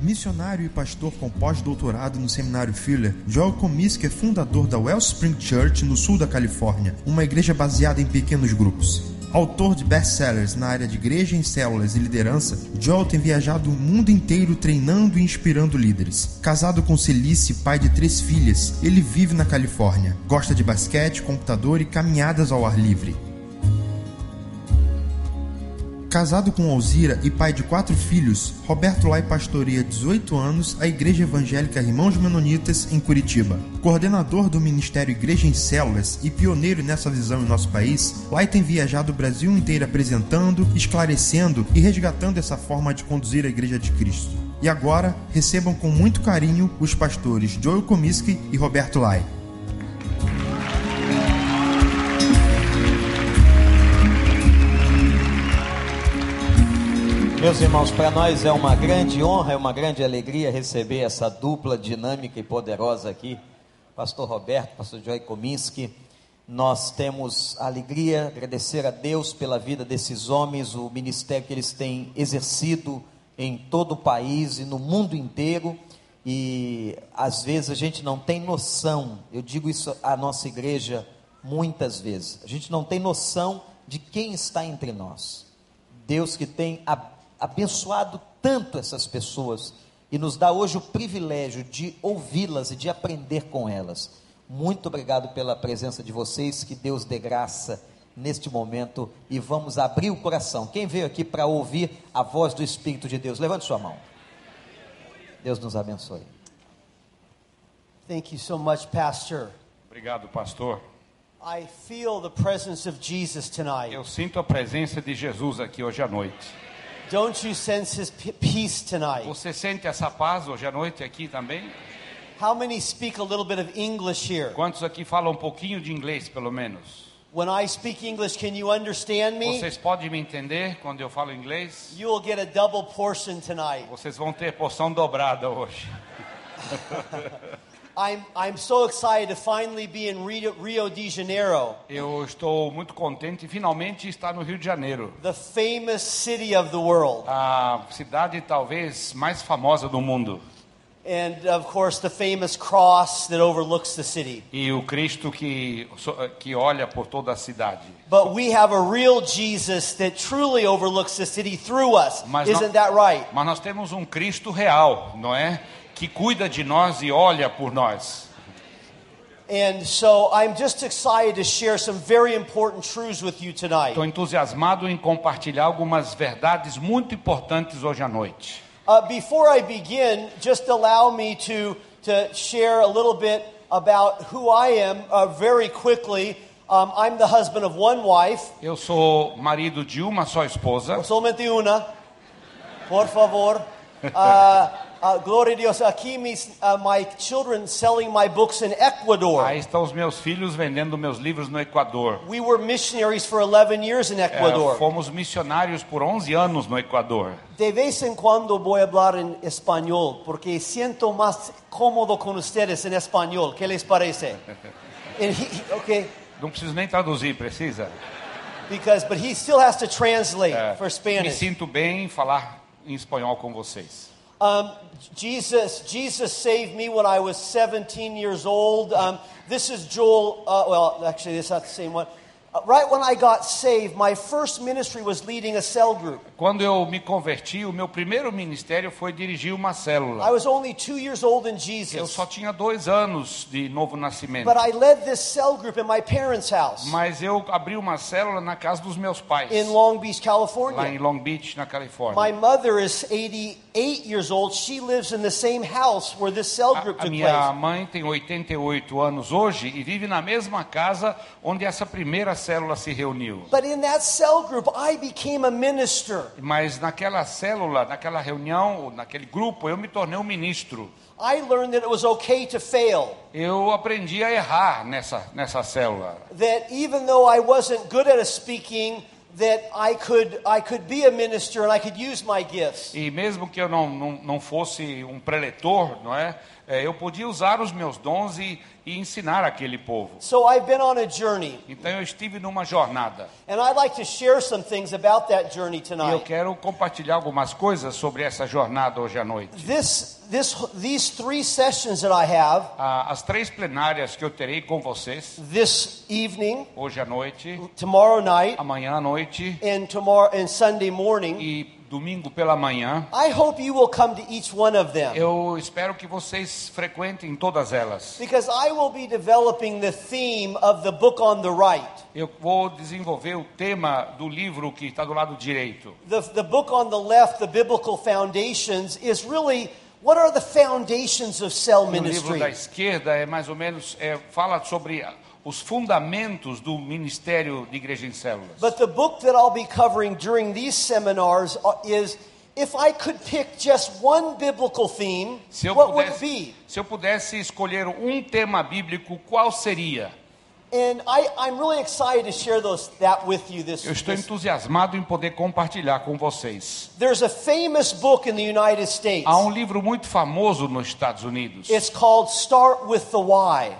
Missionário e pastor com pós-doutorado no seminário Fuller, Joel Comiskey é fundador da Wellspring Church no sul da Califórnia, uma igreja baseada em pequenos grupos. Autor de best-sellers na área de igreja em células e liderança, Joel tem viajado o mundo inteiro treinando e inspirando líderes. Casado com Celice, pai de três filhas, ele vive na Califórnia. Gosta de basquete, computador e caminhadas ao ar livre. Casado com Alzira e pai de quatro filhos, Roberto Lai pastoreia 18 anos a Igreja Evangélica Irmãos Menonitas em Curitiba. Coordenador do Ministério Igreja em Células e pioneiro nessa visão em nosso país, Lai tem viajado o Brasil inteiro apresentando, esclarecendo e resgatando essa forma de conduzir a Igreja de Cristo. E agora, recebam com muito carinho os pastores Joel Comiskey e Roberto Lai. Meus irmãos, para nós é uma grande honra, é uma grande alegria receber essa dupla dinâmica e poderosa aqui, Pastor Roberto, Pastor Joy Kominski. Nós temos a alegria, agradecer a Deus pela vida desses homens, o ministério que eles têm exercido em todo o país e no mundo inteiro. E às vezes a gente não tem noção, eu digo isso à nossa igreja muitas vezes, a gente não tem noção de quem está entre nós. Deus que tem a abençoado tanto essas pessoas e nos dá hoje o privilégio de ouvi-las e de aprender com elas. Muito obrigado pela presença de vocês, que Deus dê graça neste momento e vamos abrir o coração. Quem veio aqui para ouvir a voz do Espírito de Deus, levante sua mão. Deus nos abençoe. Thank you so much, Pastor. Obrigado, pastor. I feel the presence of Jesus tonight. Eu sinto a presença de Jesus aqui hoje à noite. Don't you sense his peace tonight? Você sente essa paz hoje à noite aqui também? How many speak a little bit of English here? Quantos aqui falam um pouquinho de inglês, pelo menos? When I speak English, can you understand me? Vocês podem me entender quando eu falo inglês? You will get a double portion tonight. Vocês vão ter porção dobrada hoje. I'm, I'm so excited to finally be in Rio, Rio de Janeiro, Eu estou muito contente finalmente estar no Rio de Janeiro, the famous city of the world. a cidade talvez mais famosa do mundo. And of course, the famous cross that overlooks the city. E o Cristo que, que olha por toda a cidade. But we have a real Jesus that truly overlooks the city through us. Mas Isn't nós, that right? mas nós temos um Cristo real, não é? Que cuida de nós e olha por nós. And so I'm just excited to share some very important truths with you tonight. Estou entusiasmado em compartilhar algumas verdades muito importantes hoje à noite. Uh, before I begin, just allow me to, to share a little bit about who I am uh, very quickly. Um, I'm the husband of one wife, Eu sou marido de uma só esposa. solamente una. Por favor. Uh, uh, gloria a Dios. Aquí mis, uh, my children selling my books in Ecuador. Aí estão os meus filhos vendendo meus livros no Equador. We were missionaries for 11 years in É, Ecuador. fomos missionários por 11 anos no Equador. De vez en cuando voy a hablar en español porque siento más cómodo con ustedes en español. ¿Qué les parece? And he, okay, Não preciso nem traduzir, precisa? because but he still has to translate É, for me Spanish. sinto bem em falar em espanhol com vocês. Um, Jesus, Jesus saved me when I was 17 years old. Um, this is Joel. Uh, well, actually, it's not the same one. Uh, right when I got saved, my first ministry was leading a cell group. Quando eu me converti, o meu primeiro ministério foi dirigir uma I célula. was only two years old in Eu Jesus, só tinha dois anos de novo nascimento. but I led this cell group in my parents' house Mas eu abri uma célula na casa dos meus pais, in Long Beach, lá em California. Long Beach, na My Califórnia. mother is 88 years old. She lives in the same house where this cell group A, minha place. mãe tem 88 anos hoje e vive na mesma casa onde essa primeira célula se reuniu. But in that cell group, I became a minister. Mas naquela célula, naquela reunião, naquele grupo, eu me tornei um ministro. I learned that it was okay to fail. Eu aprendi a errar nessa, nessa célula. That even though I wasn't good at a speaking, that I could I could be a minister and I could use my gifts. E mesmo que eu não, não, não fosse um preletor, não é? Eh, eu podia usar os meus dons e, e ensinar aquele povo. So I've been on a journey, Então eu estive numa jornada. and I'd like to share some things about that journey E eu quero compartilhar algumas coisas sobre essa jornada hoje à noite. This, this, these three sessions that I have As três plenárias que eu terei com vocês this evening, hoje à noite, tomorrow night, amanhã à noite and tomorrow and Sunday morning, e domingo pela manhã, I hope you will come to each one of them. eu espero que vocês frequentem todas elas. Because I will be developing the theme of the book on the right. Eu vou desenvolver o tema do livro que está do lado direito. The, the book on the left, the biblical foundations, is really what are the foundations of cell O livro ministry? da esquerda é mais ou menos é, fala sobre os fundamentos do ministério de igreja em células. But the book that I'll be covering during these seminars uh, is if I could pick just one biblical theme, Se eu, what would it be? se eu pudesse escolher um tema bíblico, qual seria? And I, I'm really excited to share those, that with you this, Eu estou entusiasmado em poder compartilhar com vocês. There's a famous book in the United States. Há um livro muito famoso nos Estados Unidos. It's called Start with the Why.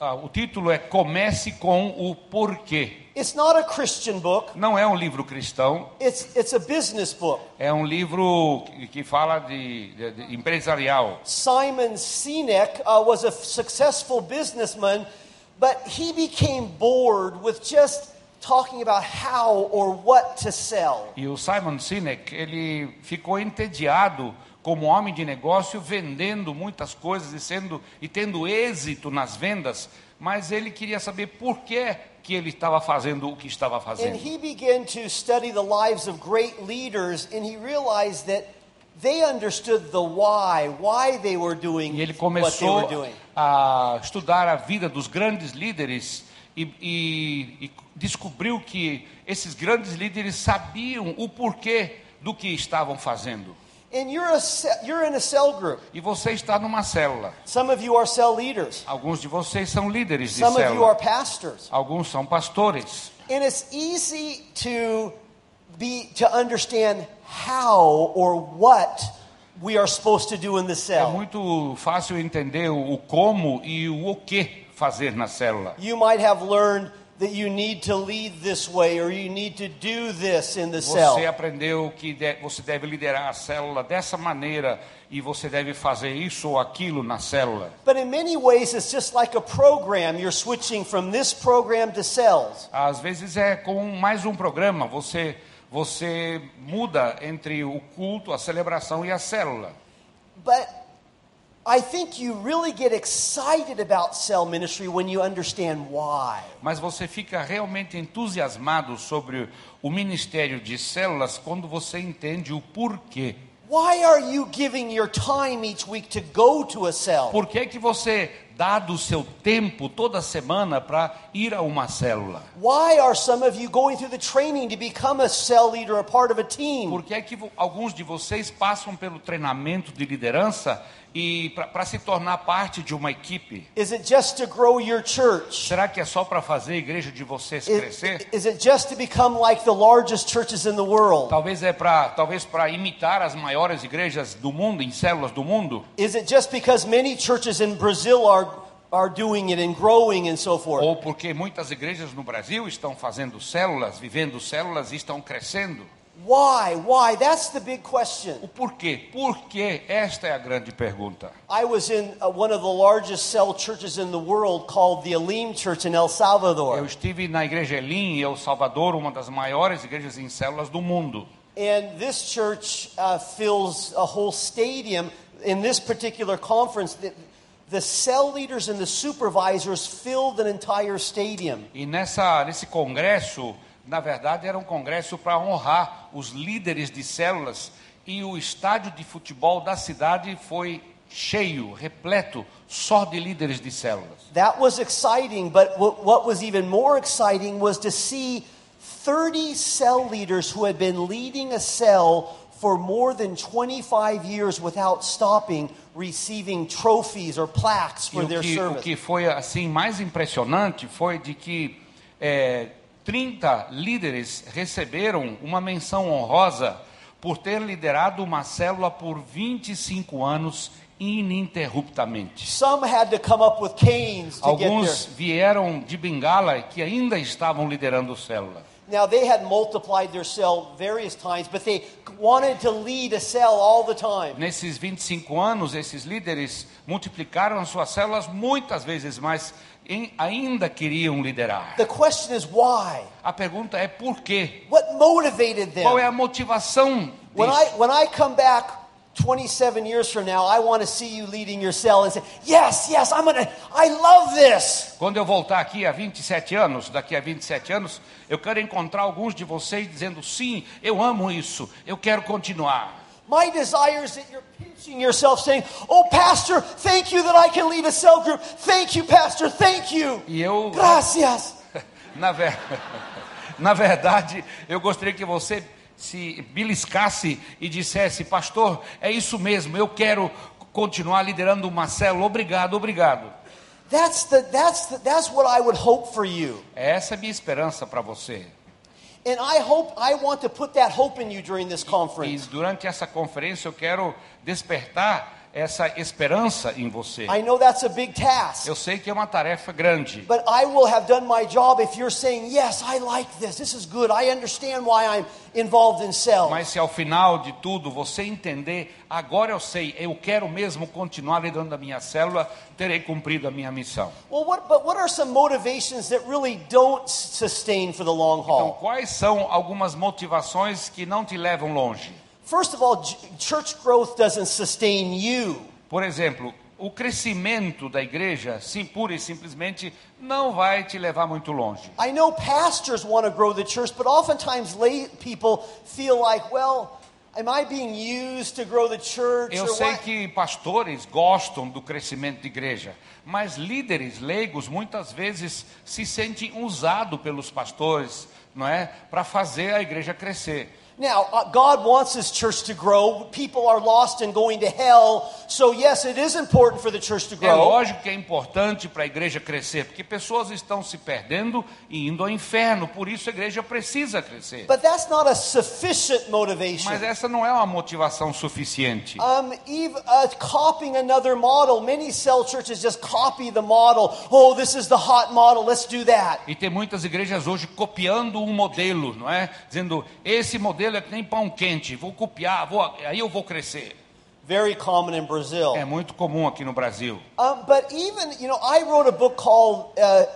Ah, O título é Comece com o Porquê. It's not a Christian book. Não é um livro cristão, It's, it's a business book. é um livro que- fala de, de- de empresarial. Simon Sinek uh, was a successful businessman, but he became bored with just talking about how or what to sell. E o Simon Sinek, ele ficou entediado como homem de negócio, vendendo muitas coisas e, sendo, e tendo êxito nas vendas, mas ele queria saber por que, que ele estava fazendo o que estava And fazendo. he began to study the lives of great leaders, and he realized that they understood the why, why they were doing E ele what they começou were doing. a estudar a vida dos grandes líderes e, e- e descobriu que esses grandes líderes sabiam o porquê do que estavam fazendo. And you're, a, ce- you're in a cell group. E você está numa célula. Some of you are cell leaders. Alguns de vocês são líderes de Some of you célula. are pastors. Alguns são pastores. And it's easy to be to understand how or what we are supposed to do in the É cell. muito fácil entender o como e o o que fazer na célula. You might have learned that you need to lead this way or you need to do this in the Você cell. aprendeu que de- você deve liderar a célula dessa maneira e você deve fazer isso ou aquilo na célula. But in many ways it's just like a program. You're switching from this program to cells. Às vezes é com mais um programa, você você muda entre o culto, a celebração e a célula. But I think you really get excited about cell ministry when you understand why. Mas você fica realmente entusiasmado sobre o ministério de células quando você entende o porquê. Why are you giving your time each week to go to a cell? Por que, que você dá do seu tempo toda semana para ir a uma célula? Why are some of you going through the training to become a cell leader, a part of a team? Por que, é que alguns de vocês passam pelo treinamento de liderança e para se tornar parte de uma equipe? Is it just to grow your church? Será que é só para fazer a igreja de vocês Is, crescer? is it just to become like the largest churches in the world? Talvez é para talvez para imitar as maiores igrejas do mundo, em células do mundo? Is it just because many churches in Brazil are, are doing it and growing and so forth? Ou porque muitas igrejas no Brasil estão fazendo células, vivendo células e estão crescendo? Why? Why? That's the big question. O porquê? Por quê? Esta é a grande pergunta. I was in uh, one of the largest cell churches in the world called the Elim Church in El Eu Salvador. estive na igreja Elim, em El Salvador, uma das maiores igrejas em células do mundo. And this church uh, fills a whole stadium. In this particular conference, the, the cell leaders and the supervisors filled an entire stadium. E nessa, nesse congresso, na verdade, era um congresso para honrar os líderes de células. E o estádio de futebol da cidade foi cheio, repleto, só de líderes de células. That was exciting, but what, was even more exciting was to see 30 cell leaders who had been leading a cell for more than 25 years without stopping receiving trophies or plaques E for o their que, o service. que foi assim mais impressionante foi de que é, 30 líderes receberam uma menção honrosa por ter liderado uma célula por 25 anos ininterruptamente. Some had to come up with canes to get Alguns vieram de Bengala que ainda estavam liderando célula. Now they had multiplied their cell various times, but they wanted to lead a cell all the time. Nesses 25 anos, esses líderes multiplicaram as suas células muitas vezes, mas ainda queriam liderar. The question is why? A pergunta é por quê? What motivated them? Qual é a motivação When disso? I when I come back 27 years from now, I want to see you leading your cell and say, "Yes, yes, I'm going to I love this." Quando eu voltar aqui há 27 anos, daqui a 27 anos, eu quero encontrar alguns de vocês dizendo: sim, eu amo isso, eu quero continuar. My desire is that pinching yourself saying, "Oh, pastor, thank you that I can lead a cell group. Thank you, pastor. Thank you." E eu, Gracias. na, ver- na verdade, eu gostaria que você se beliscasse e dissesse: Pastor, é isso mesmo, eu quero continuar liderando uma célula. Obrigado, obrigado. That's the that's the, that's what I would hope for you. Essa é a minha esperança para você. And I hope I want to put that hope in you during this E conference. durante essa conferência eu quero despertar essa esperança em você. I know that's a big task. Eu sei que é uma tarefa grande, But I will have done my job if you're saying, Yes, I like this. This is good. I understand why I'm involved in cells. mas se ao final de tudo você entender, agora eu sei, eu quero mesmo continuar liderando a minha célula, terei cumprido a minha missão. Well, what, but what are some motivations that really don't sustain for the long Então, haul? quais são algumas motivações que não te levam longe? First of all, church growth doesn't sustain you. Por exemplo, o crescimento da igreja, sim, pura e simplesmente, não vai te levar muito longe. I know pastors want to grow the church, but oftentimes lay people feel like, well, am I being used to grow the church? Eu sei que pastores gostam do crescimento de igreja, mas líderes leigos muitas vezes se sentem usados pelos pastores, não é, para fazer a igreja crescer. Now, uh, God wants His church to grow. People are lost and going to hell. So, yes, it is important for the church to É grow. lógico que é importante para a igreja crescer, porque pessoas estão se perdendo e indo ao inferno, por isso a igreja precisa crescer. But that's not a sufficient motivation. Mas essa não é uma motivação suficiente. Um, even, uh, copying another model. Many cell churches just copy the model. Oh, this is the hot model. Let's do that. E tem muitas igrejas hoje copiando um modelo, não é? Dizendo, esse modelo é que nem pão quente, vou copiar, vou, aí eu vou crescer. Very common in Brazil. É muito comum aqui no Brasil. Um, but even, you know, I wrote a book called uh,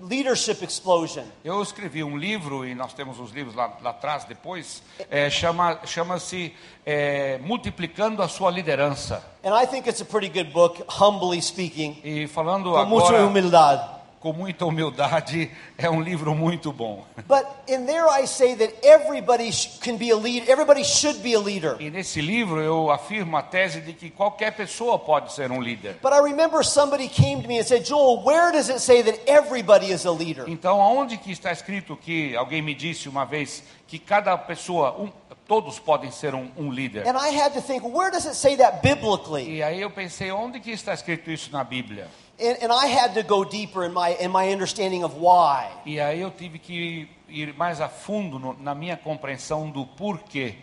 Leadership Explosion. Eu escrevi um livro, e nós temos os livros lá, lá atrás depois, é, chama, chama-se é, Multiplicando a Sua Liderança. And I think it's a pretty good book, humbly speaking. E falando Com muita agora humildade. Com muita humildade, é um livro muito bom. But in there I say that everybody sh- can be a leader. Everybody should be a leader. E nesse livro eu afirmo a tese de que qualquer pessoa pode ser um líder. But I remember somebody came to me and said, Joel, where does it say that everybody is a leader? Então, aonde que está escrito que alguém me disse uma vez que cada pessoa, um, todos podem ser um, um líder? And I had to think, where does it say that biblically? E aí eu pensei, onde que está escrito isso na Bíblia? And, and I had to go deeper in my, in my understanding of why. E aí eu tive que ir mais a fundo no, na minha compreensão do porquê.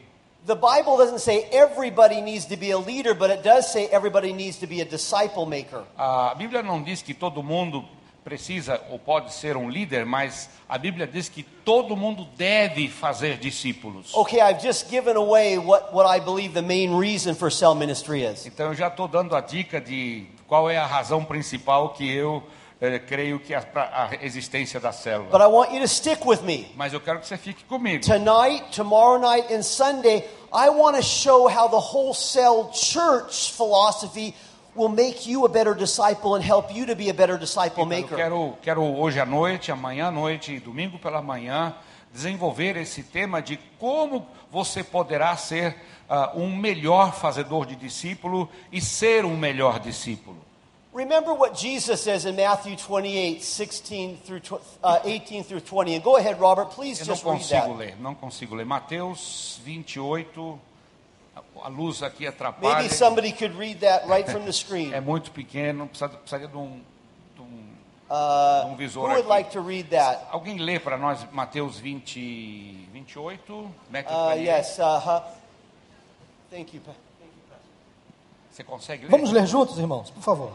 The Bible doesn't say everybody needs to be a leader, but it does say everybody needs to be a disciple maker. A Bíblia não diz que todo mundo precisa ou pode ser um líder, mas a Bíblia diz que todo mundo deve fazer discípulos. Okay, I've just given away what, what I believe the main reason for cell ministry is. Então eu já estou dando a dica de qual é a razão principal que eu eh, creio que é pra- a existência da célula. But I want you to stick with me. Mas eu quero que você fique comigo. Tonight, tomorrow night, and Sunday, I want to show how the whole cell church philosophy will make you a better disciple and help you to be a better disciple Então, eu maker. quero, quero hoje à noite, amanhã à noite e domingo pela manhã desenvolver esse tema de como você poderá ser ah, um melhor fazedor de discípulo e ser um melhor discípulo. Remember what Jesus says in Matthew 28, 16 through uh, 18 through 20. And go ahead, Robert, please Eu não just read consigo that. ler, não consigo ler. Mateus 28, a- luz aqui atrapalha. Maybe somebody could read that right from the screen. É muito pequeno, precisa- precisaria de um, de um, Uh, um who visor would aqui. like to read that? Alguém lê para nós Mateus 20, 28? Matthew Uh, 28? yes. Uh-huh. Thank you. Você consegue ler? Vamos ler juntos, irmãos, por favor.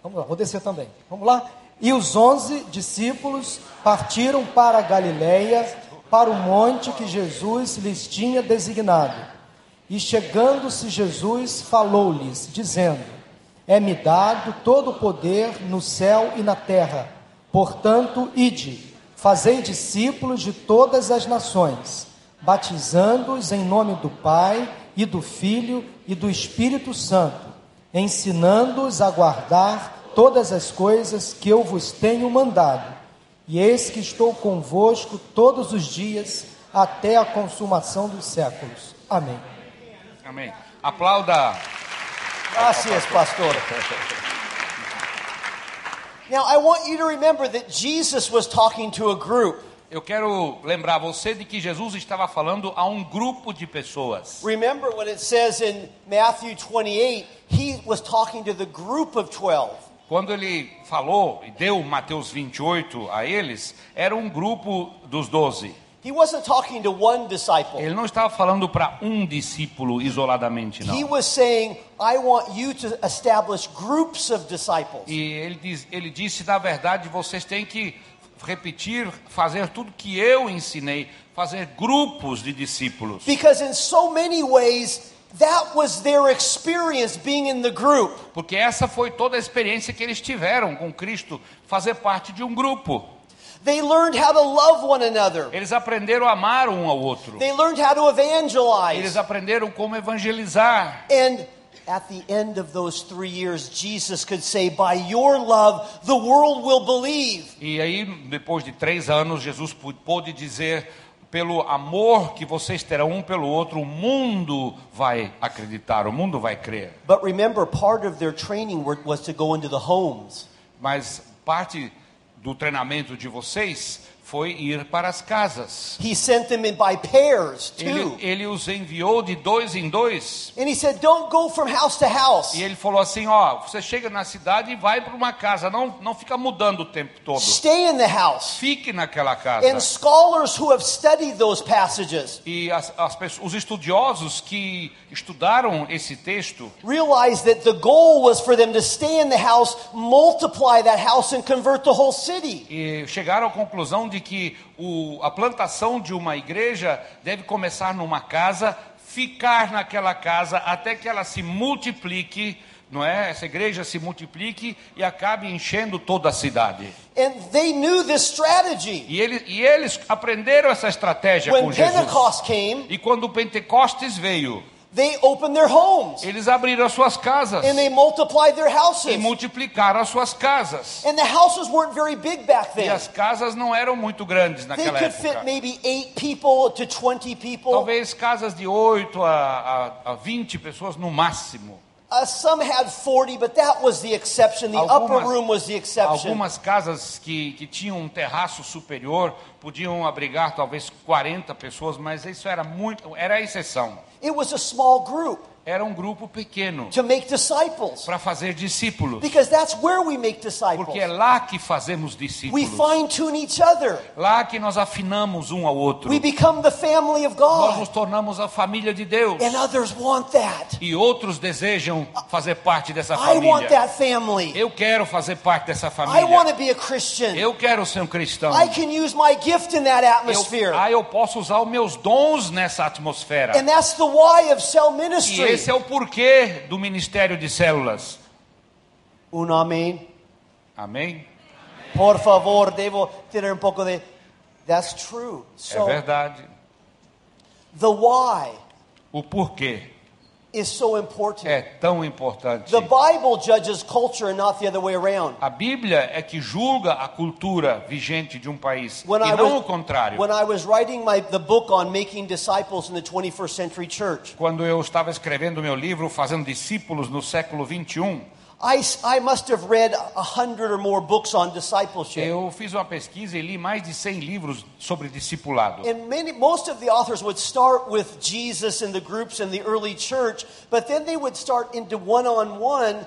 Vamos lá, vou descer também. Vamos lá? E os onze discípulos partiram para a Galiléia, para o monte que Jesus lhes tinha designado. E chegando-se Jesus, falou-lhes, dizendo: É-me dado todo o poder no céu e na terra. Portanto, ide, fazei discípulos de todas as nações, batizando-os em nome do Pai e do Filho e do Espírito Santo, ensinando-os a guardar todas as coisas que eu vos tenho mandado. E eis que estou convosco todos os dias até a consumação dos séculos. Amém. Amém. Aplauda. Gracias, pastor. Now, I want you to remember that Jesus was talking to a group. Eu quero lembrar você de que Jesus estava falando a um grupo de pessoas. Remember when it says in Matthew 28, he was talking to the group of 12. Quando ele falou e deu Mateus 28 a eles, era um grupo dos doze. He wasn't talking to one disciple. Ele não estava falando para um discípulo isoladamente, He não. was saying, I want you to establish groups of disciples. E ele, diz, ele disse, na verdade, vocês têm que repetir, fazer tudo que eu ensinei, fazer grupos de discípulos. Because in so many ways, that was their experience being in the group. Porque essa foi toda a experiência que eles tiveram com Cristo, fazer parte de um grupo. They learned how to love one another. Eles aprenderam a amar um ao outro. They learned how to Eles evangelize. aprenderam como evangelizar. And at the end of those three years, Jesus could say, By your love, the world will believe. E aí, depois de três anos, Jesus pô- pôde dizer: pelo amor que vocês terão um pelo outro, o mundo vai acreditar, o mundo vai crer. But remember, part of their training was to go into the homes. Mas parte do treinamento de vocês foi ir para as casas. He sent them in by pairs, Ele, too. ele os enviou de dois em dois. And he said, Don't go from house to house. E ele falou assim: ó, você chega na cidade e vai para uma casa, não, não fica mudando o tempo todo. Stay in the house. Fique naquela And casa. scholars who have studied those passages E as, as os estudiosos que estudaram esse texto realized that the goal was for them to stay in the house, multiply that house, and convert the whole city. e chegaram à conclusão de que o, a plantação de uma igreja deve começar numa casa, ficar naquela casa até que ela se multiplique, não é? Essa igreja se multiplique e acabe enchendo toda a cidade. And they knew this strategy. E, ele, e eles aprenderam essa estratégia When com Jesus. Came, E quando o Pentecostes veio, they opened their homes eles abriram as suas casas and they multiplied their e houses. multiplicaram as suas casas. And the houses weren't very big back E then. as casas não eram muito grandes They naquela could fit época. maybe eight people to 20 people. Talvez casas de 8 a, a, a 20 pessoas no máximo. Uh, some had 40, but that was the exception. The upper Algumas- room was the exception. Algumas casas que, que tinham um terraço superior podiam abrigar talvez 40 pessoas, mas isso era muito, era a exceção. It was a small group Era um grupo pequeno para fazer discípulos, Because that's where we make disciples. porque é lá que fazemos We discípulos. Lá que nós afinamos um ao outro. We become the family of Nós nos tornamos a família de Deus. And others want that. E outros desejam fazer parte dessa I want família. that family. Eu quero fazer parte dessa I família. want to be a Christian. Eu quero ser um cristão. I can use my gift in that Eu, atmosphere. ah, eu posso usar os meus dons nessa atmosfera. And that's the why of cell ministry. Esse é o porquê do ministério de células. Un amén. Amém? Por favor, devo tener un poco de. That's true. É So verdade. the why O porquê is so important. é tão importante. The Bible judges culture and not the other way around. A Bíblia é que julga a cultura vigente de um país When e I não o was, contrário. when I was writing my, the book on making disciples in the 21st century church, Quando eu estava escrevendo meu livro, fazendo discípulos no século 21, I, I must have read a hundred or more books on discipleship. eu fiz uma pesquisa e li mais de 100 livros sobre discipulado. And many, most of the authors would start with Jesus and the groups in the early church, but then they would start into one-on-one,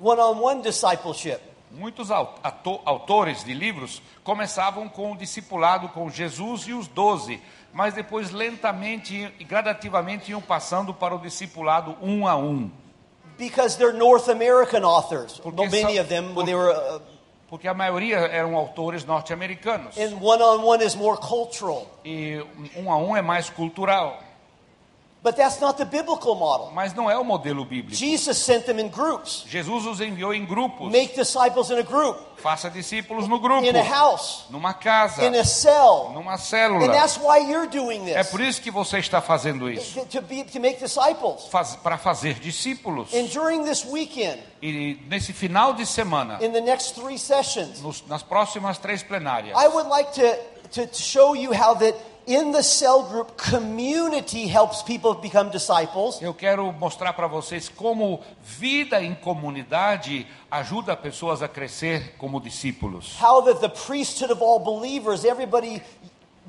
one-on-one discipleship. Muitos autores de livros começavam com o discipulado com Jesus e os doze, mas depois lentamente e gradativamente iam passando para o discipulado um a um. Because they're North American authors. Porque Many são- of them, por- they were, uh, Porque a maioria eram autores norte-americanos. on. E um a um é mais cultural. But that's not the biblical model. Mas não é o modelo bíblico. Jesus sent them in groups. Jesus os enviou em grupos. Make disciples in a group, Faça discípulos no grupo, in a house, numa casa, in a cell. numa And célula. that's why you're doing É this. por isso que você está fazendo isso. To, be, to make disciples. Faz, para fazer discípulos. And during this weekend, E nesse final de semana, in the next three sessions, nos- nas próximas três plenárias, I would like to, to, to show you how that in the cell group, community helps people become disciples. eu quero mostrar para vocês como vida em comunidade ajuda pessoas a crescer como discípulos. How that the priesthood of all believers, everybody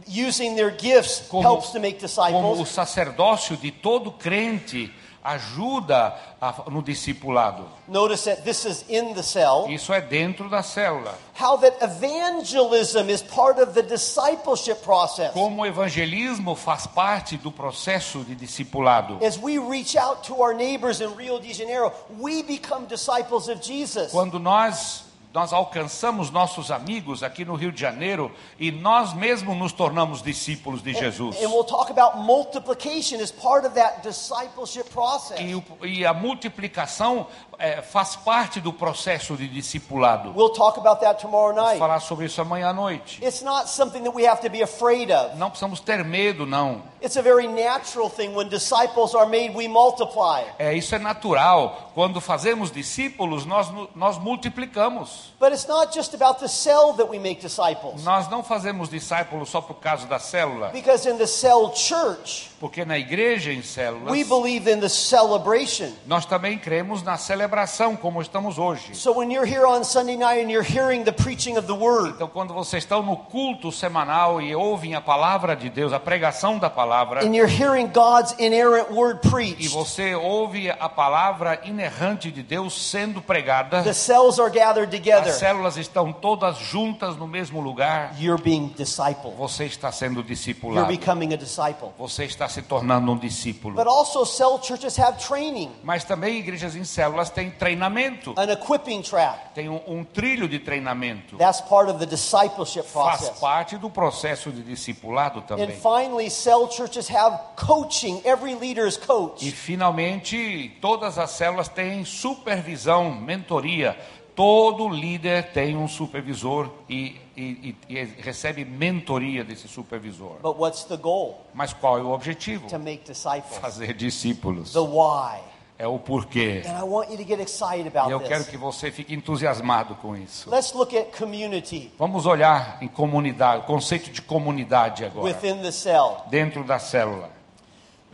using their gifts, Como, helps to make como o disciples. sacerdócio de todo crente ajuda a- no discipulado. Notice that this is in the cell. Isso é dentro da célula. How that evangelism is part of the discipleship process. Como o evangelismo faz parte do processo de discipulado. As we reach out to our neighbors in Rio de Janeiro, we become disciples of Jesus. Quando nós nós alcançamos nossos amigos aqui no Rio de Janeiro e nós mesmos nos tornamos discípulos de Jesus. And we'll talk about multiplication as part of that discipleship process. E, e a multiplicação eh, faz parte do processo de discipulado. We'll talk about that tomorrow Vamos night. falar sobre isso amanhã à noite. It's not something that we have to be afraid of. Não precisamos ter medo, não. It's a very natural thing. When disciples are made, we multiply. É, isso é natural. Quando fazemos discípulos, nós, nós multiplicamos. But it's not just about the cell that we make disciples. Nós não fazemos discípulos só por causa da célula, Because in the cell church, porque na igreja em células we believe in the celebration. nós também cremos na celebração como estamos hoje. So when you're here on Sunday night and you're hearing the preaching of the word, Então, quando vocês estão no culto semanal e ouvem a palavra de Deus, a pregação da palavra, and you're hearing God's inerrant word e preached, você ouve a palavra inerrante de Deus sendo pregada, the cells are gathered as together. células estão todas juntas no mesmo lugar, You're being discipled. você está sendo You're discipulado. becoming a disciple. Você está se tornando um discípulo. But also, cell churches have training, Mas também igrejas em células têm treinamento, an equipping track. tem um, um trilho de treinamento. That's part of the discipleship Faz process. parte do processo de discipulado And também. finally, cell churches have coaching. Every leader is E coach. finalmente, todas as células têm supervisão, mentoria. Todo líder tem um supervisor e, e- e- e recebe mentoria desse supervisor. But what's the goal? Mas qual é o objetivo? To make disciples. Fazer discípulos. The why. É o porquê. And I want you to get excited E eu quero que você fique entusiasmado com isso. Let's look at community Vamos olhar em comunidade, o conceito de comunidade agora, within the cell. dentro da célula.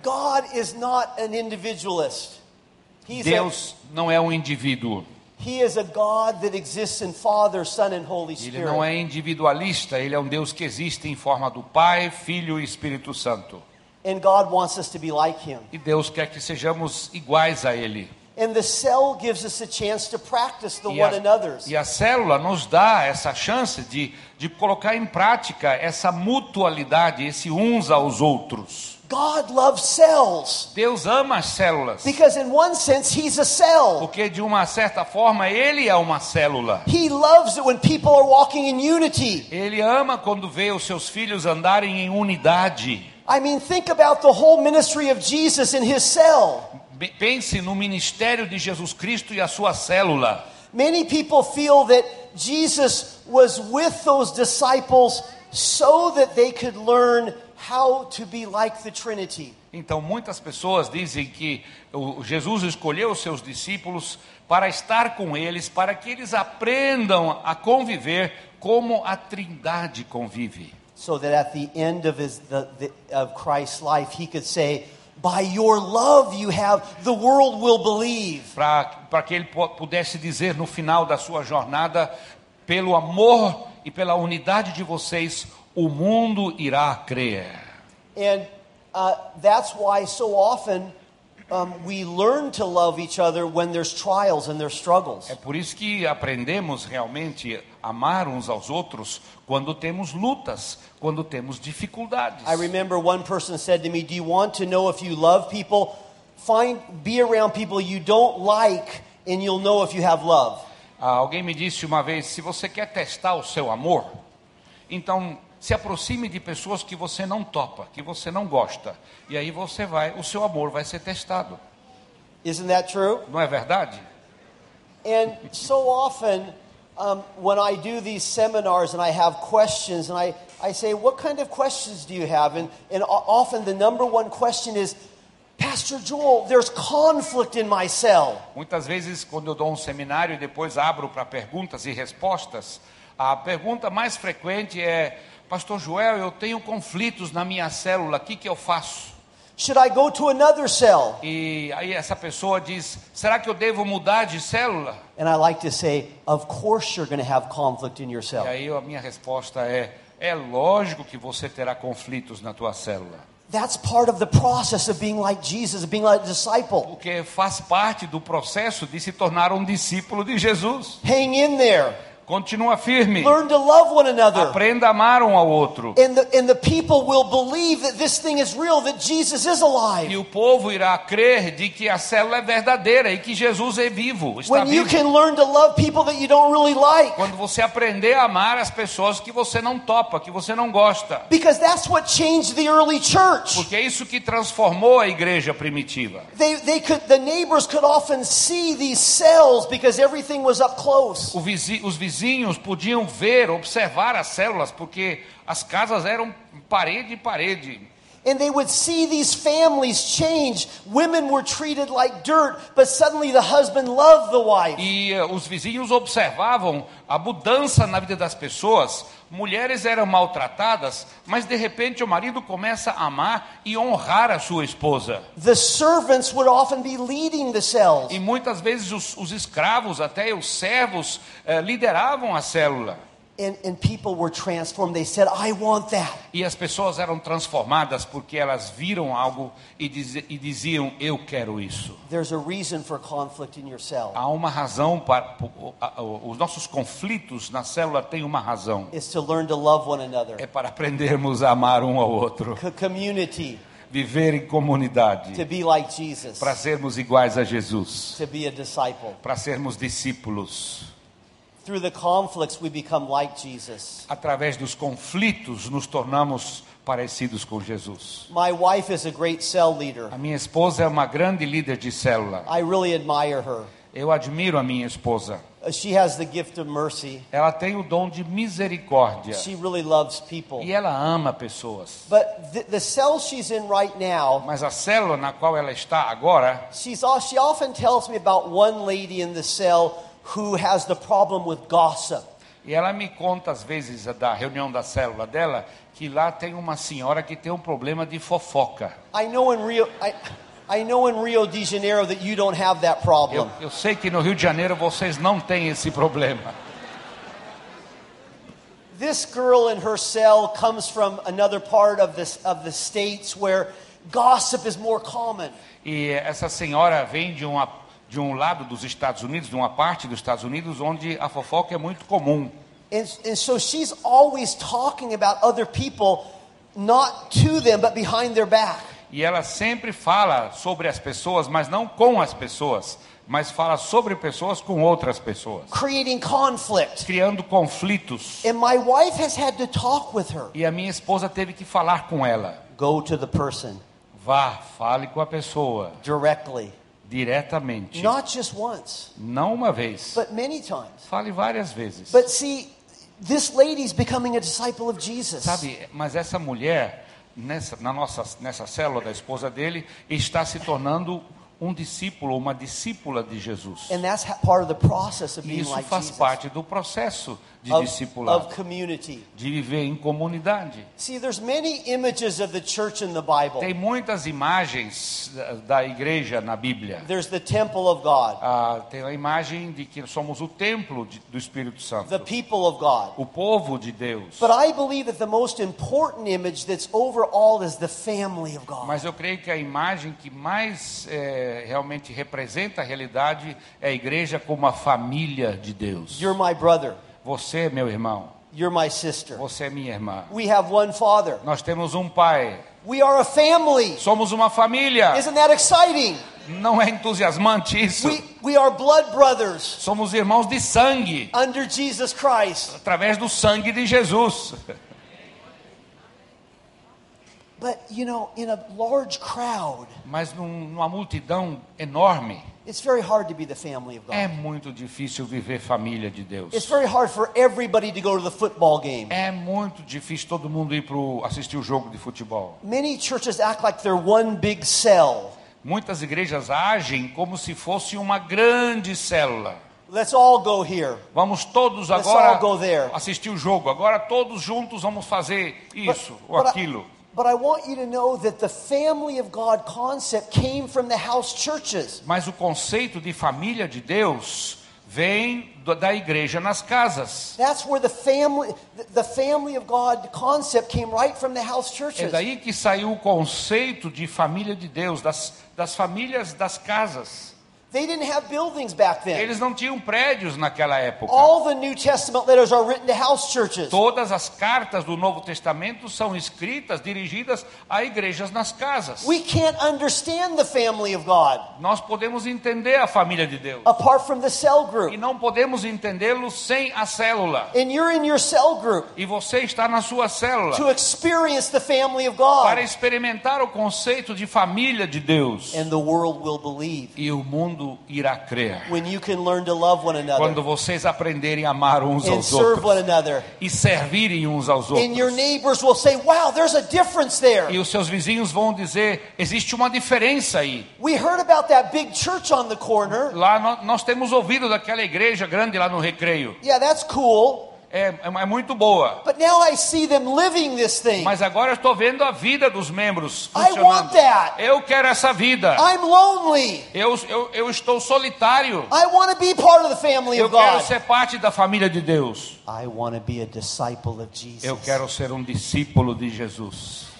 God is not an individualist. He's a, Deus não é um indivíduo. He is a God that exists in Father, Son, and Holy Ele não é individualista, ele é um Deus que existe em forma do Pai, Filho e Espírito Santo. And God wants us to be like Him. E Deus quer que sejamos iguais a Ele. And the cell gives us a chance to practice the one a, another's. e a célula nos dá essa chance de, de colocar em prática essa mutualidade, esse uns aos outros. God loves cells Deus ama as células, because, in one sense, He's a cell. porque de uma certa forma Ele é uma célula. He loves it when people are walking in unity. Ele ama quando vê os seus filhos andarem em unidade. I mean, think about the whole ministry of Jesus in His cell. Pense no ministério de Jesus Cristo e a sua célula. Many people feel that Jesus was with those disciples so that they could learn how to be like the Trinity. Então, muitas pessoas dizem que Jesus escolheu os seus discípulos para estar com eles, para que eles aprendam a conviver como a Trindade convive. So that at the end of, his, the, the, of Christ's life, he could say, By your love you have, the world will believe. Para que ele pudesse dizer no final da sua jornada: pelo amor e pela unidade de vocês, o mundo irá crer. And uh, that's why so often um, we learn to love each other when there's trials and there's struggles. É por isso que aprendemos realmente a amar uns aos outros quando temos lutas, quando temos dificuldades. I remember one person said to me, "Do you want to know if you love people? Find be around people you don't like and you'll know if you have love." Ah, Alguém me disse uma vez: se você quer testar o seu amor, então se aproxime de pessoas que você não topa, que você não gosta, e aí você vai, o seu amor vai ser testado. Isn't that true? Não é verdade? And so often, um, when I do these seminars and I have questions, and I, I say, What kind of questions do you have? And, and often the number one question is, Pastor Joel, there's conflict in my cell. Muitas vezes, quando eu dou um seminário e depois abro para perguntas e respostas, a pergunta mais frequente é: Pastor Joel, eu tenho conflitos na minha célula, o que, que eu faço? Should I go to another cell? E aí essa pessoa diz: Será que eu devo mudar de célula? And I like to say, Of course you're going to have conflict in your E cell. aí a minha resposta é: É lógico que você terá conflitos na tua célula, That's part of the process of being like Jesus, of being like a disciple. porque faz parte do processo de se tornar um discípulo de Jesus. Hang in there. Continua firme, Learn to love one another. aprenda a amar um ao outro. And the, and the people will believe that this thing is real, that Jesus is E alive. o povo irá crer de que a célula é verdadeira e que Jesus é vivo, está When you vivo. can learn to love people that you don't really like. Quando você aprender a amar as pessoas que você não topa, que você não gosta. Because that's what changed the early church. Porque é isso que transformou a igreja primitiva. They, they could, the neighbors could often see these cells because everything was up close. O vizi- os vizinhos podiam ver, observar as células, porque as casas eram parede e parede. And they would see these families change. Women were treated like dirt, but suddenly the husband loved the wife. E eh, os vizinhos observavam a mudança na vida das pessoas. Mulheres eram maltratadas, mas de repente o marido começa a amar e honrar a sua esposa. The servants would often be leading the cells. E muitas vezes os, os escravos, até os servos, eh, lideravam a célula. And, and people were transformed. They said, I want that. E as pessoas eram transformadas porque elas viram algo e, diz- e diziam: Eu quero isso. There's a reason for conflict in your cell. Há uma razão para. Os nossos conflitos na célula têm uma razão. It's to learn to love one another. É para aprendermos a amar um ao outro, Co- community, viver em comunidade, to be like Jesus, para sermos iguais a Jesus, to be a disciple. para sermos discípulos. Through the conflicts, we become like Jesus. Através dos conflitos, nos tornamos parecidos com Jesus. My wife is a great cell leader. A minha esposa é uma grande líder de célula. I really admire her. Eu admiro a minha esposa. Uh, She has the gift of mercy. Ela tem o dom de misericórdia She really loves people. e ela ama pessoas. But the, the cell she's in right now, Mas a célula na qual ela está agora, she's, she often tells me about one lady in the cell who has the problem with gossip. e ela me conta às vezes da reunião da célula dela que lá tem uma senhora que tem um problema de fofoca. I know in Rio, I, I know in Rio de Janeiro that you don't have that Eu, problem. eu sei que no Rio de Janeiro vocês não têm esse problema. This girl in her cell comes from another part of this of the states where gossip is more common. E essa senhora vem de, uma, de um lado dos Estados Unidos, de uma parte dos Estados Unidos, onde a fofoca é muito comum. And, and so she's always talking about other people, not to them, but behind their back. E ela sempre fala sobre as pessoas, mas não com as pessoas, mas fala sobre pessoas com outras pessoas, creating conflict. criando conflitos. And my wife has had to talk with her. E a minha esposa teve que falar com ela. Go to the person Vá, fale com a pessoa directly, diretamente. not just once, Não uma vez. but many times. Fale várias vezes. But see, this lady's becoming a disciple of Jesus. Sabe, mas essa mulher, nessa, na nossa, nessa célula da esposa dele, está se tornando um discípulo, uma discípula de Jesus. And that's ha- part of the process of E isso faz Jesus. parte do processo de Of, discipulado, de viver em comunidade. See, there's many images of the church in the Bible. Tem muitas imagens da- igreja na Bíblia. There's the temple of God, Ah, tem a imagem de que somos o templo de- do Espírito the Santo, people of God. o povo de Deus. But I believe that the most important image that's over all is the family of God. Mas eu creio que a imagem que mais eh, realmente representa a realidade é a igreja como a família de Deus. You're my brother. Você, meu irmão, You're my sister. você é minha irmã. We have one father. Nós temos um pai. We are a family. Somos uma família. Isn't that exciting? Não é entusiasmante isso? We, we are blood brothers Somos irmãos de sangue, under Jesus Christ. através do sangue de Jesus. But, you know, in a large crowd, Mas num- numa multidão enorme, it's very hard to be the family of é God. muito difícil viver família de Deus. It's very hard for everybody to go to the football game. É muito difícil todo mundo ir para assistir o jogo de futebol. Many churches act like they're one big cell. Muitas igrejas agem como se fosse uma grande célula. Let's all go here. Vamos todos Let's agora all go there. assistir o jogo. Agora todos juntos vamos fazer isso ou But aquilo. but I want you to know that the family of God concept came from the house churches. Mas o conceito de família de Deus vem da igreja nas casas. That's where the family, the- the family of God concept came right from the house É churches. daí que saiu o conceito de família de Deus, das, das famílias das casas. They didn't have buildings back then. Eles não tinham prédios naquela época. All the New Testament letters are written to house churches. Todas as cartas do Novo Testamento são escritas, dirigidas a igrejas nas casas. We can't understand the family of God Nós podemos entender a família de Deus apart from the cell e group. não podemos entendê-lo sem a célula. And you're in your cell group E você está na sua célula to experience the family of para God. experimentar o conceito de família de Deus. And the world will believe E o mundo irá crer. when you can learn to love one Quando another vocês aprenderem a amar uns and aos outros another. e servirem uns aos And your outros. neighbors will say, Wow, there's a difference there. E os seus vizinhos vão dizer: existe uma diferença aí. We heard about that big church on the corner. Lá nó- nós temos ouvido daquela igreja grande lá no recreio. Yeah, that's cool. É, é, muito boa. But now I see them living this thing. Mas agora eu estou vendo a vida dos membros I want funcionando. that. Eu quero essa vida. I'm lonely. Eu, eu, eu estou solitário. I want to be part of the family Eu of quero God. ser parte da família de Deus. I want to be a disciple of Jesus. Eu quero ser um discípulo de Jesus.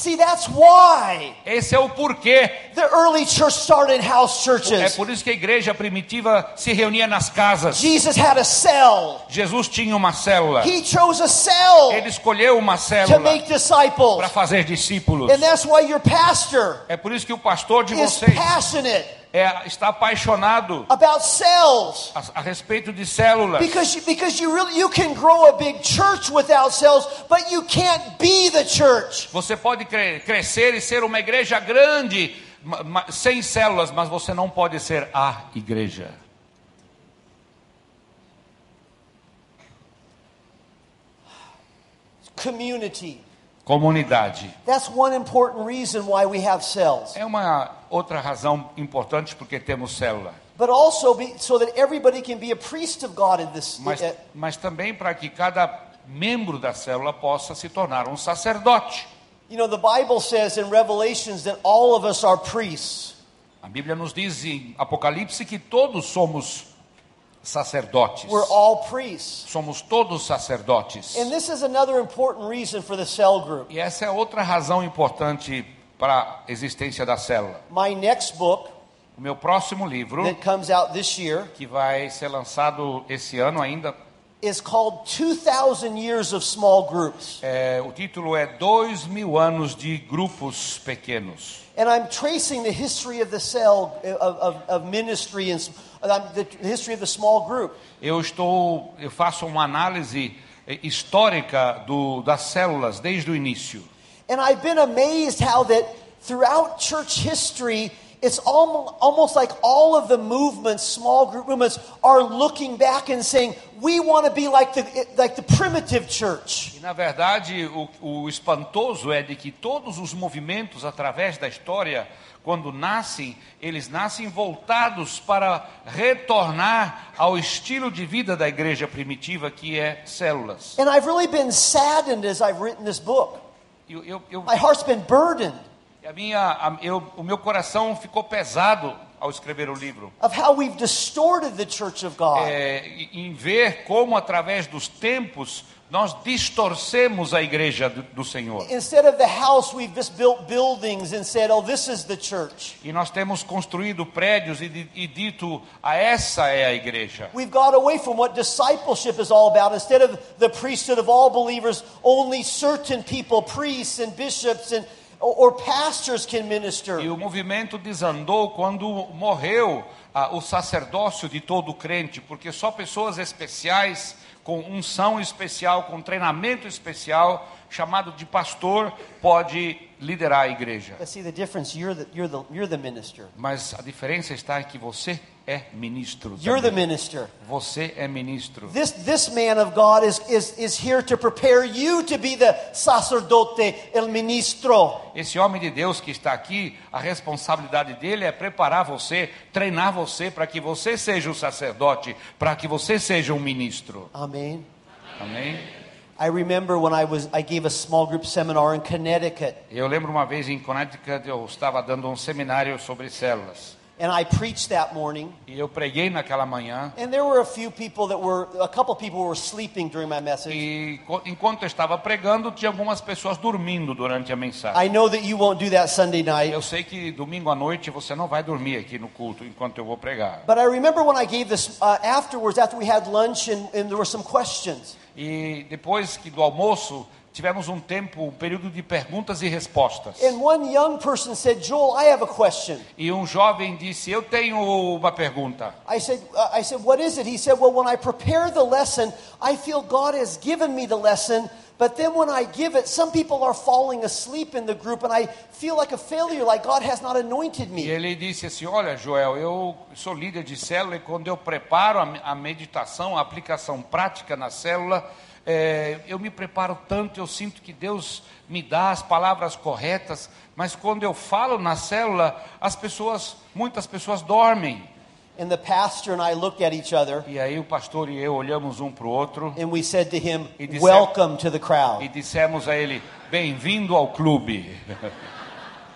See, that's why Esse é o porquê. the early church started house É churches. por isso que a igreja primitiva se reunia nas casas. Jesus had a cell. Jesus tinha uma célula. He chose a cell Ele escolheu uma to célula make disciples. para fazer discípulos. And that's why your pastor É por isso que o pastor de is vocês passionate é, está apaixonado about cells. a, a respeito de células. Because you, because you really you can grow a big church without cells, but you can't be the church. Você pode cre- crescer e ser uma igreja grande sem células, mas você não pode ser a igreja. Community. Comunidade. That's one important reason why we have cells. É uma outra razão importante porque temos célula. But also be, so that everybody can be a priest of God in this. Mas, uh, mas também para que cada membro da célula possa se tornar um sacerdote. you know, the Bible says in Revelations that all of us are priests. A Bíblia nos diz em Apocalipse que todos somos sacerdotes. We're all priests. Somos todos sacerdotes. And this is another important reason for the cell group. E essa é outra razão importante para a existência da célula. My next book O meu próximo livro, that comes out this year que vai ser lançado esse ano ainda, is called 2000 Years of Small Groups. é, o título é Dois Mil Anos de Grupos Pequenos. And I'm tracing the history of the cell, of, of, of ministry, and the history of the small group. Eu estou, eu faço uma análise eh, histórica do, das células desde o início. And I've been amazed how that throughout church history, it's almost, almost like all of the movements, small group movements, are looking back and saying, we want to be like the, like the primitive church. E na verdade, o, o espantoso é de que todos os movimentos através da história quando nascem, eles nascem voltados para retornar ao estilo de vida da igreja primitiva, que é células. And I've really been saddened as I've written this book. Eu, eu, eu, My heart's been burdened a minha, a- eu- o meu coração ficou pesado ao escrever o livro. of how we've distorted the church of God. É, em ver como, através dos tempos, nós distorcemos a igreja do, do Senhor. Instead of the house, we've just built buildings and said, oh, this is the church. E nós temos construído prédios e, e dito, a essa é a igreja. We've got away from what discipleship is all about. Instead of the priesthood of all believers, only certain people, priests and bishops and or or pastors can minister. E o movimento desandou quando morreu ah, o sacerdócio de todo crente, porque só pessoas especiais, com unção especial, com treinamento especial, chamado de pastor, pode liderar a igreja. Mas a diferença está em que você é ministro. You're the também. minister. Você é ministro. This this man of God is is is here to prepare you to be the sacerdote, el ministro. Esse homem de Deus que está aqui, a responsabilidade dele é preparar você, treinar você para que você seja o sacerdote, para que você seja um ministro. Amen. Amém? I remember when I was I gave a small group seminar in Connecticut, Eu lembro uma vez em Connecticut, eu estava dando um seminário sobre células. and I preached that morning. E eu preguei naquela manhã. And there were a few people that were a couple people were sleeping during my message. E enquanto eu estava pregando, tinha algumas pessoas dormindo durante a mensagem. I know that you won't do that Sunday night. Eu sei que domingo à noite você não vai dormir aqui no culto enquanto eu vou pregar. But I remember when I gave this uh, afterwards, after we had lunch, and, and there were some questions. E depois que do almoço, tivemos um tempo, um período de perguntas e respostas. And one young person said, Joel, I have a question. E um jovem disse: Eu tenho uma pergunta. I said, uh, I said, what is it? He said, well, when I prepare the lesson, I feel God has given me the lesson. But then when I give it, some people are falling asleep in the group, and I feel like a failure, like God has not anointed E me. ele disse assim: Olha, Joel, eu sou líder de célula e quando eu preparo a meditação, a aplicação prática na célula, é, eu me preparo tanto, eu sinto que Deus me dá as palavras corretas, mas quando eu falo na célula, as pessoas, muitas pessoas dormem. And the pastor and I looked at each other, E aí o pastor e eu olhamos um para o outro and we said to him, disse- Welcome to the e crowd. dissemos a ele: Bem-vindo ao clube.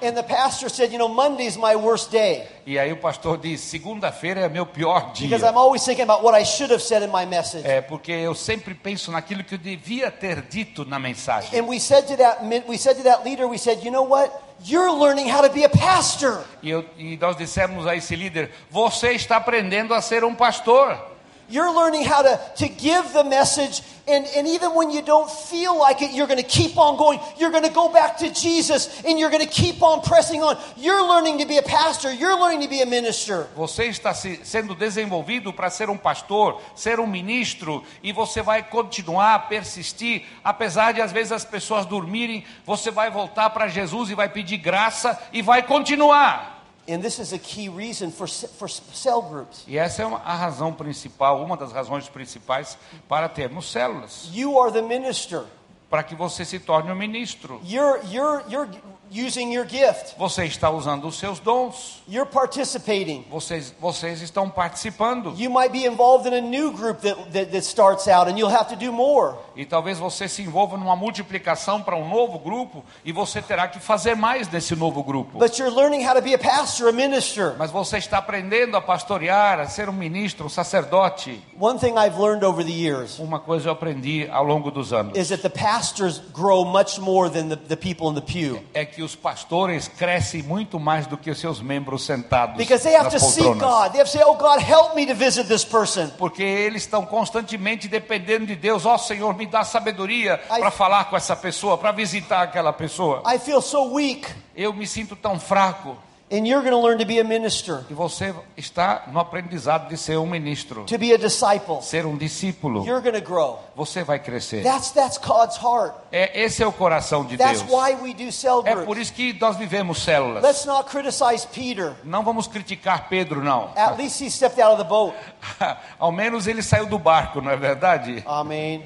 And the pastor said, You know, Monday's my worst day E aí o pastor disse: Segunda-feira é meu pior dia. because I'm always thinking about what I should have said in my message. É porque eu sempre penso naquilo que eu devia ter dito na mensagem. And we said to that we said to that leader, we said, you know what? You're learning how to be a pastor. E, eu- e nós dissemos a esse líder: Você está aprendendo a ser um pastor. You're learning how to, to give the message, and, and even when you don't feel like it, you're going to keep on going. You're going to go back to Jesus, and you're going to keep on pressing on. You're learning to be a pastor. You're learning to be a minister. Você está se- sendo desenvolvido para ser um pastor, ser um ministro, e você vai continuar, persistir, apesar de às vezes as pessoas dormirem, você vai voltar para Jesus e vai pedir graça e vai continuar. And this is a key reason for, for cell groups. E essa é uma- a razão principal, uma das razões principais para termos células, You are the minister. para que você se torne um ministro. You're, you're, you're using your gift. Você está usando os seus dons. You're participating. Vocês, vocês estão participando. You might be involved in a new group that, that, that starts out, and you'll have to do more. E talvez você se envolva numa multiplicação para um novo grupo e você terá que fazer mais nesse novo grupo. But you're learning how to be a pastor, a minister. Mas você está aprendendo a pastorear, a ser um ministro, um sacerdote. One thing I've learned over the years Uma coisa eu aprendi ao longo dos anos is that the pastors grow much more than the, the people in the pew. é que os pastores crescem muito mais do que os seus membros sentados Because they have nas to seek poltronas. God. They have to say, oh, God, help me to visit this person. Porque eles estão constantemente dependendo de Deus. Ó Senhor, me dá sabedoria I- para falar com essa pessoa, para visitar aquela pessoa. I feel so weak. Eu me sinto tão fraco. And you're going to learn to be a minister, E você está no aprendizado de ser um ministro, to be a disciple. ser um discípulo. You're going to grow. Você vai crescer. That's, that's God's heart. É, esse é o coração de That's Deus. why we do cell É por groups. isso que nós vivemos células. Let's not criticize Peter. Não vamos criticar Pedro, não. At least he stepped out of the boat. Ao menos ele saiu do barco, não é verdade? Amen.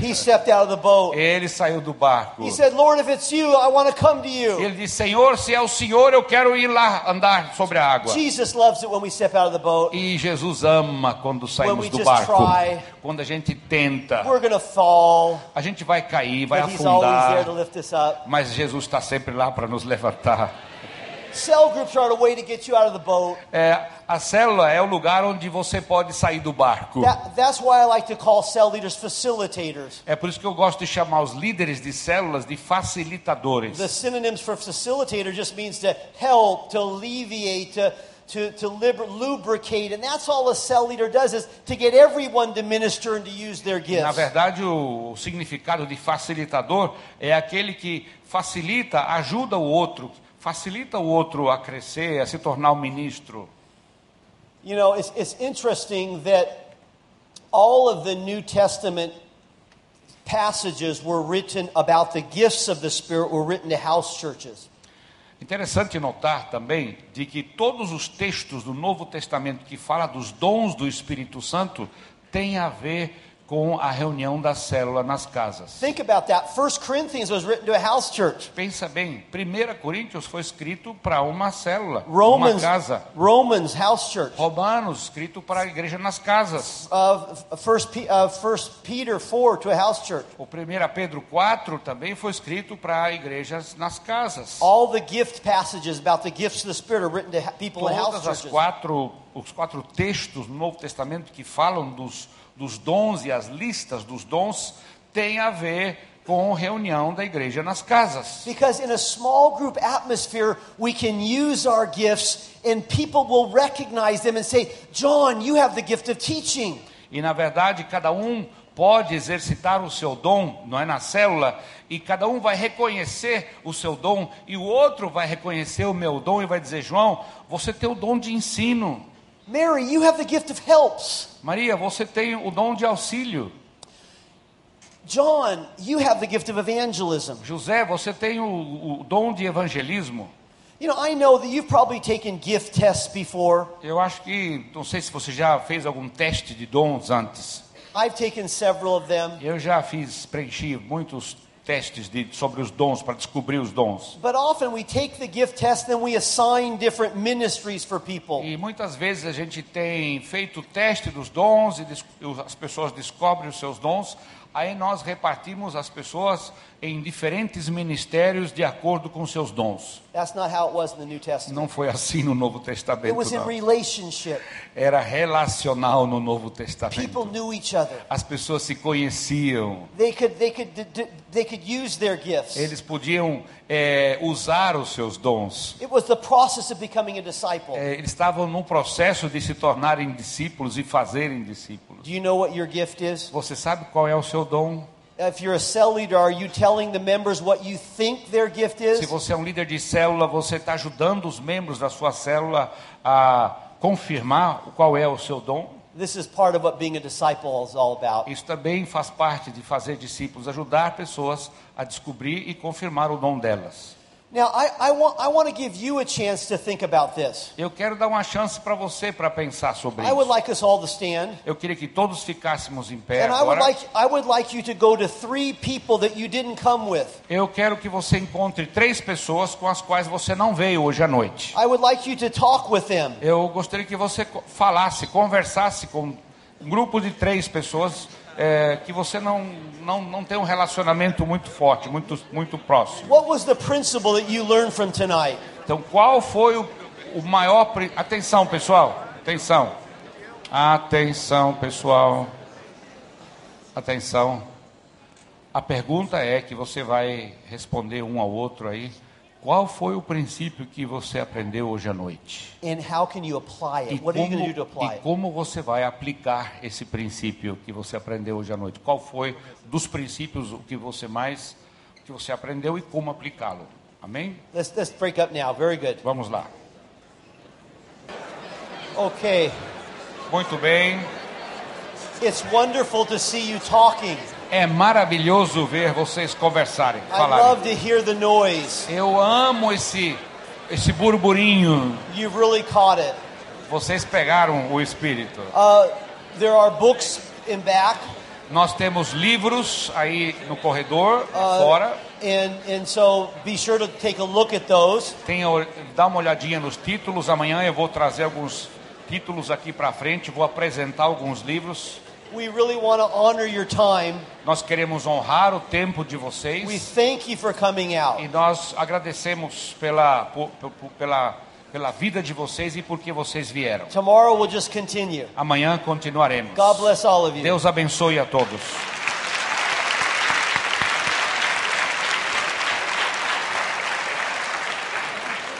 He stepped out of the boat. Ele saiu do barco. He said, Lord, if it's you, I want to come to you. Ele disse: Senhor, se é o Senhor, eu quero ir lá andar sobre a água. Jesus loves it when we step out of the boat. E Jesus ama quando saímos we do just barco. try. Quando a gente tenta, We're to fall, a gente vai cair, vai afundar. Mas Jesus está sempre lá para nos levantar. Cell groups are a way to get you out of the boat. É, a célula é o lugar onde você pode sair do barco. That, that's why I like to call cell leaders facilitators. É por isso que eu gosto de chamar os líderes de células de facilitadores. The synonyms for facilitator just means to help, to alleviate, to, to, to lubricate. And that's all a cell leader does is to get everyone to minister and to use their Na gifts. verdade, o significado de facilitador é aquele que facilita, ajuda o outro, facilita o outro a crescer, a se tornar um ministro. You know, it's, it's interesting that all of the New Testament passages were written about the gifts of the Spirit were written to house churches. Interessante notar também de que todos os textos do Novo Testamento que fala dos dons do Espírito Santo têm a ver com a reunião da célula nas casas. Think about that. First Corinthians was written to a house church. Pensa bem, 1 Coríntios foi escrito para uma célula, uma Romans, casa. Romans house church. Romanos, escrito para a igreja nas casas. Uh, first, uh, first Peter 4 to a house church. O 1 Pedro 4 também foi escrito para igrejas nas casas. All the gift passages about the gifts of the Spirit are written to people in house Todas as churches. quatro, os quatro textos no Novo Testamento que falam dos, dos dons e as listas dos dons têm a ver com reunião da igreja nas casas. Because in a small group atmosphere, we can use our gifts and people will recognize them and say, John, you have the gift of teaching. E na verdade, cada um pode exercitar o seu dom, não é na célula, e cada um vai reconhecer o seu dom, e o outro vai reconhecer o meu dom e vai dizer: João, você tem o dom de ensino. Mary, you have the gift of helps. Maria, você tem o dom de auxílio. John, you have the gift of evangelism. José, você tem o, o dom de evangelismo. You know, I know that you've probably taken gift tests before. Eu acho que, não sei se você já fez algum teste de dons antes. I've taken several of them. Eu já fiz, preenchi muitos testes de, sobre os dons, para descobrir os dons. But often we take the gift test and we assign different ministries for people. E muitas vezes a gente tem feito o teste dos dons e as pessoas descobrem os seus dons. Aí nós repartimos as pessoas em diferentes ministérios de acordo com seus dons. That's not how it was in the New Testament. Não foi assim no Novo It Testamento, was in não. relationship. Era relacional no Novo Testamento. As pessoas se conheciam. They could, they could, d- d- they could use their gifts. Eles podiam é, usar os seus dons. It was the process of becoming a disciple. É, eles estavam num processo de se tornarem discípulos e fazerem discípulos. Do you know what your gift is? Você sabe qual é o seu dom? If you're a cell leader, are you telling the members what you think their gift Se is? você é um líder de célula, você está ajudando os membros da sua célula a confirmar qual é o seu dom. This is part of what being a disciple is all about. Isso também faz parte de fazer discípulos, ajudar pessoas a descobrir e confirmar o dom delas. Now, I, I, want, I want to give you a chance to think about this. Eu quero dar uma chance para você para pensar sobre I would isso. like us all to stand. Eu queria que todos ficássemos em pé And I would, agora. like, I would like you to go to three people that you didn't come with. Eu quero que você encontre três pessoas com as quais você não veio hoje à noite. I would like you to talk with them. Eu gostaria que você co- falasse, conversasse com um grupo de três pessoas é, que você não, não, não tem um relacionamento muito forte, muito, muito próximo. What was the principle that you learned from tonight? Então, qual foi o, o maior. pri- Atenção, pessoal. Atenção. Atenção, pessoal. Atenção. A pergunta é que você vai responder um ao outro aí. Qual foi o princípio que você aprendeu hoje à noite? E como, e você vai aplicar esse princípio que você aprendeu hoje à noite? Qual foi dos princípios o que você mais que você aprendeu e como aplicá-lo? Amém? Let's, let's break up now. Very good. Vamos lá. Okay. Muito bem. It's wonderful to see you talking. É maravilhoso ver vocês conversarem, I falarem. love to hear the noise. Eu amo esse esse burburinho. You've really caught it. Vocês pegaram o espírito. Uh, there are books in back. Nós temos livros aí no corredor, Uh, fora. And, and so be sure to take a look at those. Tenha, dá uma olhadinha nos títulos. Amanhã eu vou trazer alguns títulos aqui para frente. Vou apresentar alguns livros. We really want to honor your time. Nós queremos honrar o tempo de We vocês thank you for coming out. e nós agradecemos pela, po- po- pela, pela vida de vocês e porque vocês vieram. Tomorrow we'll just continue. Amanhã continuaremos. God bless all of you. Deus abençoe a todos.